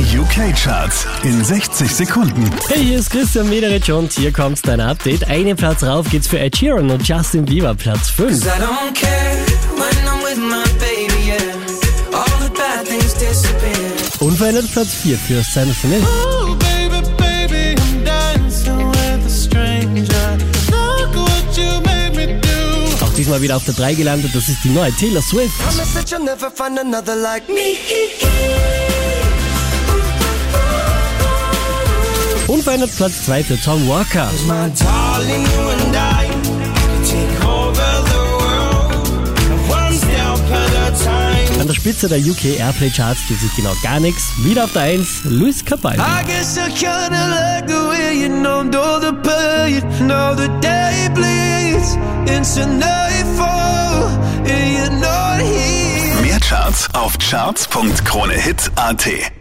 Die UK-Charts in 60 Sekunden. Hey, hier ist Christian Mederich und hier kommt dein Update. Einen Platz rauf geht's für Ed Sheeran und Justin Bieber, Platz 5. I don't care when I'm with my baby, yeah. All the bad things disappear. Unverändert Platz 4 für Sam Smith. Oh, baby, baby. Auch diesmal wieder auf der 3 gelandet, das ist die neue Taylor Swift. Unverändert Platz 2 für Tom Walker. An der Spitze der UK Airplay Charts tut sich genau gar nichts. Wieder auf der 1, Luis Capaldi. Mehr Charts auf charts.kronehit.at.